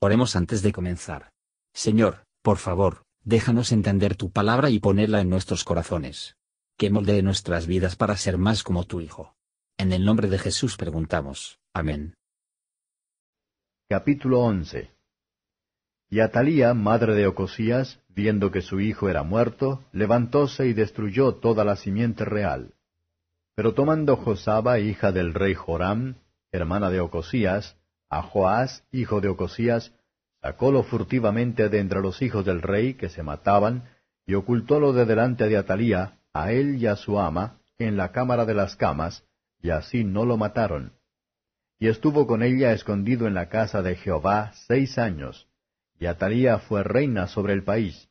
Oremos antes de comenzar. Señor, por favor, déjanos entender tu palabra y ponerla en nuestros corazones. Que moldee nuestras vidas para ser más como tu Hijo. En el nombre de Jesús preguntamos. Amén. Capítulo 11 Y Atalía, madre de Ocosías, viendo que su hijo era muerto, levantóse y destruyó toda la simiente real. Pero tomando Josaba, hija del rey Joram, hermana de Ocosías, a Joás, hijo de Ocosías, sacólo furtivamente de entre los hijos del rey que se mataban, y ocultólo de delante de Atalía, a él y a su ama, en la cámara de las camas, y así no lo mataron. Y estuvo con ella escondido en la casa de Jehová seis años, y Atalía fue reina sobre el país.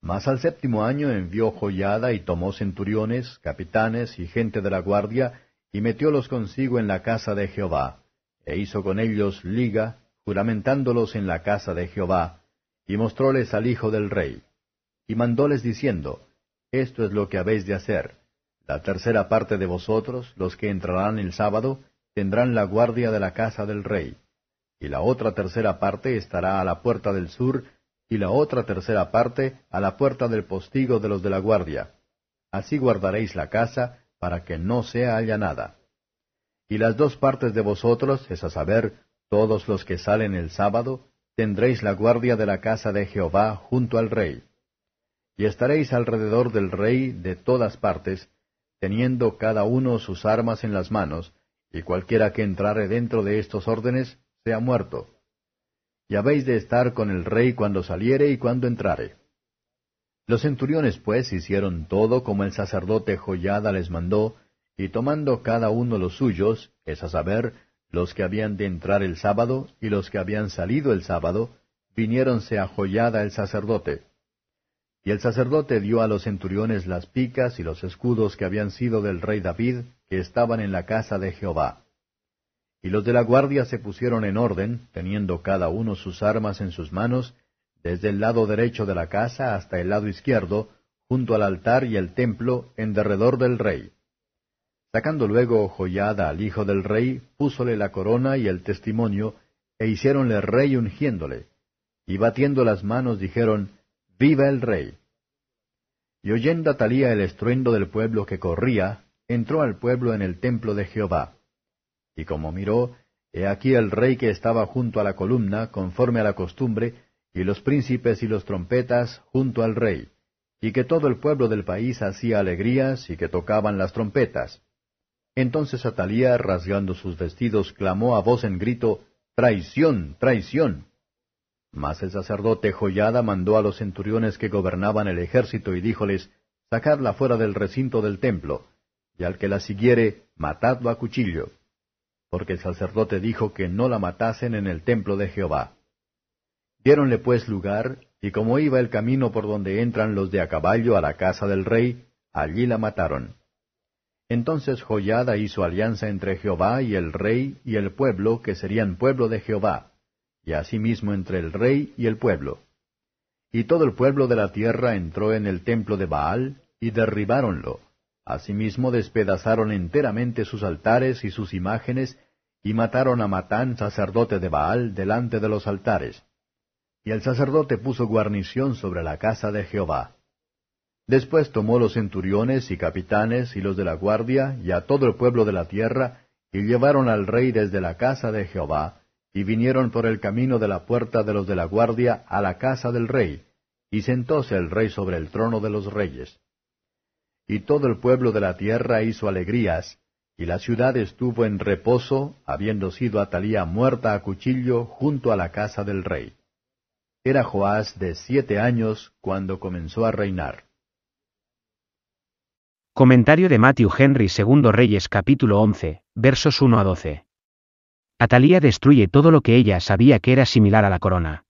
Mas al séptimo año envió joyada y tomó centuriones, capitanes y gente de la guardia, y metiólos consigo en la casa de Jehová e hizo con ellos liga, juramentándolos en la casa de Jehová, y mostróles al hijo del rey. Y mandóles diciendo, Esto es lo que habéis de hacer. La tercera parte de vosotros, los que entrarán el sábado, tendrán la guardia de la casa del rey. Y la otra tercera parte estará a la puerta del sur, y la otra tercera parte a la puerta del postigo de los de la guardia. Así guardaréis la casa, para que no sea allanada y las dos partes de vosotros, es a saber, todos los que salen el sábado, tendréis la guardia de la casa de Jehová junto al rey. Y estaréis alrededor del rey de todas partes, teniendo cada uno sus armas en las manos, y cualquiera que entrare dentro de estos órdenes sea muerto. Y habéis de estar con el rey cuando saliere y cuando entrare. Los centuriones pues hicieron todo como el sacerdote Joyada les mandó, y tomando cada uno los suyos, es a saber, los que habían de entrar el sábado y los que habían salido el sábado, viniéronse a Joyada el sacerdote. Y el sacerdote dio a los centuriones las picas y los escudos que habían sido del rey David, que estaban en la casa de Jehová. Y los de la guardia se pusieron en orden, teniendo cada uno sus armas en sus manos, desde el lado derecho de la casa hasta el lado izquierdo, junto al altar y el templo, en derredor del rey. Sacando luego Joyada al hijo del rey, púsole la corona y el testimonio, e hiciéronle rey ungiéndole. Y batiendo las manos dijeron, Viva el rey. Y oyendo Atalía el estruendo del pueblo que corría, entró al pueblo en el templo de Jehová. Y como miró, he aquí el rey que estaba junto a la columna, conforme a la costumbre, y los príncipes y los trompetas junto al rey, y que todo el pueblo del país hacía alegrías y que tocaban las trompetas. Entonces Atalía, rasgando sus vestidos, clamó a voz en grito, Traición, traición. Mas el sacerdote Joyada mandó a los centuriones que gobernaban el ejército y díjoles, Sacadla fuera del recinto del templo, y al que la siguiere, matadlo a cuchillo. Porque el sacerdote dijo que no la matasen en el templo de Jehová. Diéronle pues lugar, y como iba el camino por donde entran los de a caballo a la casa del rey, allí la mataron. Entonces Joyada hizo alianza entre Jehová y el rey y el pueblo, que serían pueblo de Jehová, y asimismo entre el rey y el pueblo. Y todo el pueblo de la tierra entró en el templo de Baal, y derribáronlo. Asimismo despedazaron enteramente sus altares y sus imágenes, y mataron a Matán, sacerdote de Baal, delante de los altares. Y el sacerdote puso guarnición sobre la casa de Jehová. Después tomó los centuriones y capitanes y los de la guardia y a todo el pueblo de la tierra, y llevaron al rey desde la casa de Jehová, y vinieron por el camino de la puerta de los de la guardia a la casa del rey, y sentóse el rey sobre el trono de los reyes. Y todo el pueblo de la tierra hizo alegrías, y la ciudad estuvo en reposo, habiendo sido Atalía muerta a cuchillo junto a la casa del rey. Era Joás de siete años cuando comenzó a reinar. Comentario de Matthew Henry II Reyes capítulo 11, versos 1 a 12. Atalía destruye todo lo que ella sabía que era similar a la corona.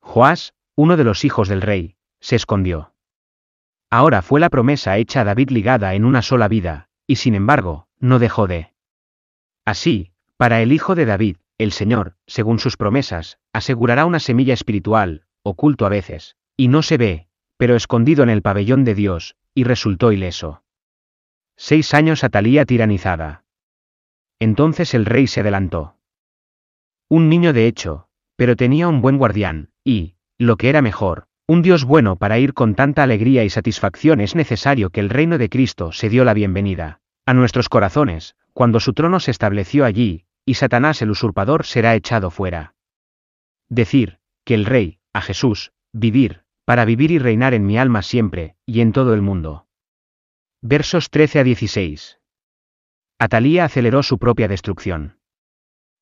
Joás, uno de los hijos del rey, se escondió. Ahora fue la promesa hecha a David ligada en una sola vida, y sin embargo, no dejó de. Así, para el hijo de David, el Señor, según sus promesas, asegurará una semilla espiritual, oculto a veces, y no se ve, pero escondido en el pabellón de Dios, y resultó ileso. Seis años Atalía tiranizada. Entonces el rey se adelantó. Un niño de hecho, pero tenía un buen guardián, y, lo que era mejor, un Dios bueno para ir con tanta alegría y satisfacción es necesario que el reino de Cristo se dio la bienvenida a nuestros corazones, cuando su trono se estableció allí, y Satanás el usurpador será echado fuera. Decir, que el Rey, a Jesús, vivir, para vivir y reinar en mi alma siempre, y en todo el mundo. Versos 13 a 16. Atalía aceleró su propia destrucción.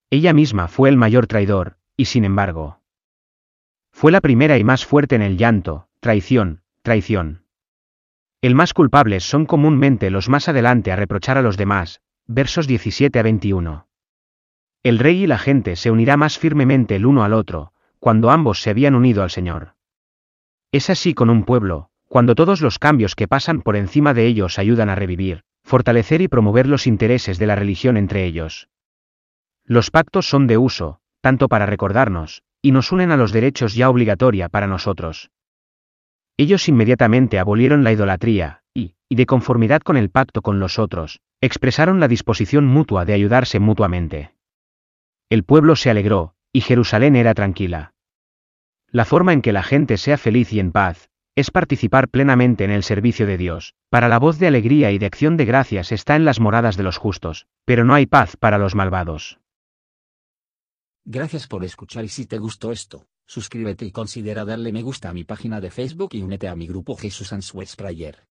Ella misma fue el mayor traidor, y sin embargo. Fue la primera y más fuerte en el llanto, traición, traición. El más culpables son comúnmente los más adelante a reprochar a los demás, versos 17 a 21. El rey y la gente se unirá más firmemente el uno al otro, cuando ambos se habían unido al Señor. Es así con un pueblo, cuando todos los cambios que pasan por encima de ellos ayudan a revivir, fortalecer y promover los intereses de la religión entre ellos. Los pactos son de uso, tanto para recordarnos, y nos unen a los derechos ya obligatoria para nosotros. Ellos inmediatamente abolieron la idolatría, y, y de conformidad con el pacto con los otros, expresaron la disposición mutua de ayudarse mutuamente. El pueblo se alegró, y Jerusalén era tranquila. La forma en que la gente sea feliz y en paz, es participar plenamente en el servicio de Dios. Para la voz de alegría y de acción de gracias está en las moradas de los justos, pero no hay paz para los malvados. Gracias por escuchar y si te gustó esto, suscríbete y considera darle me gusta a mi página de Facebook y únete a mi grupo Jesús Answers Prayer.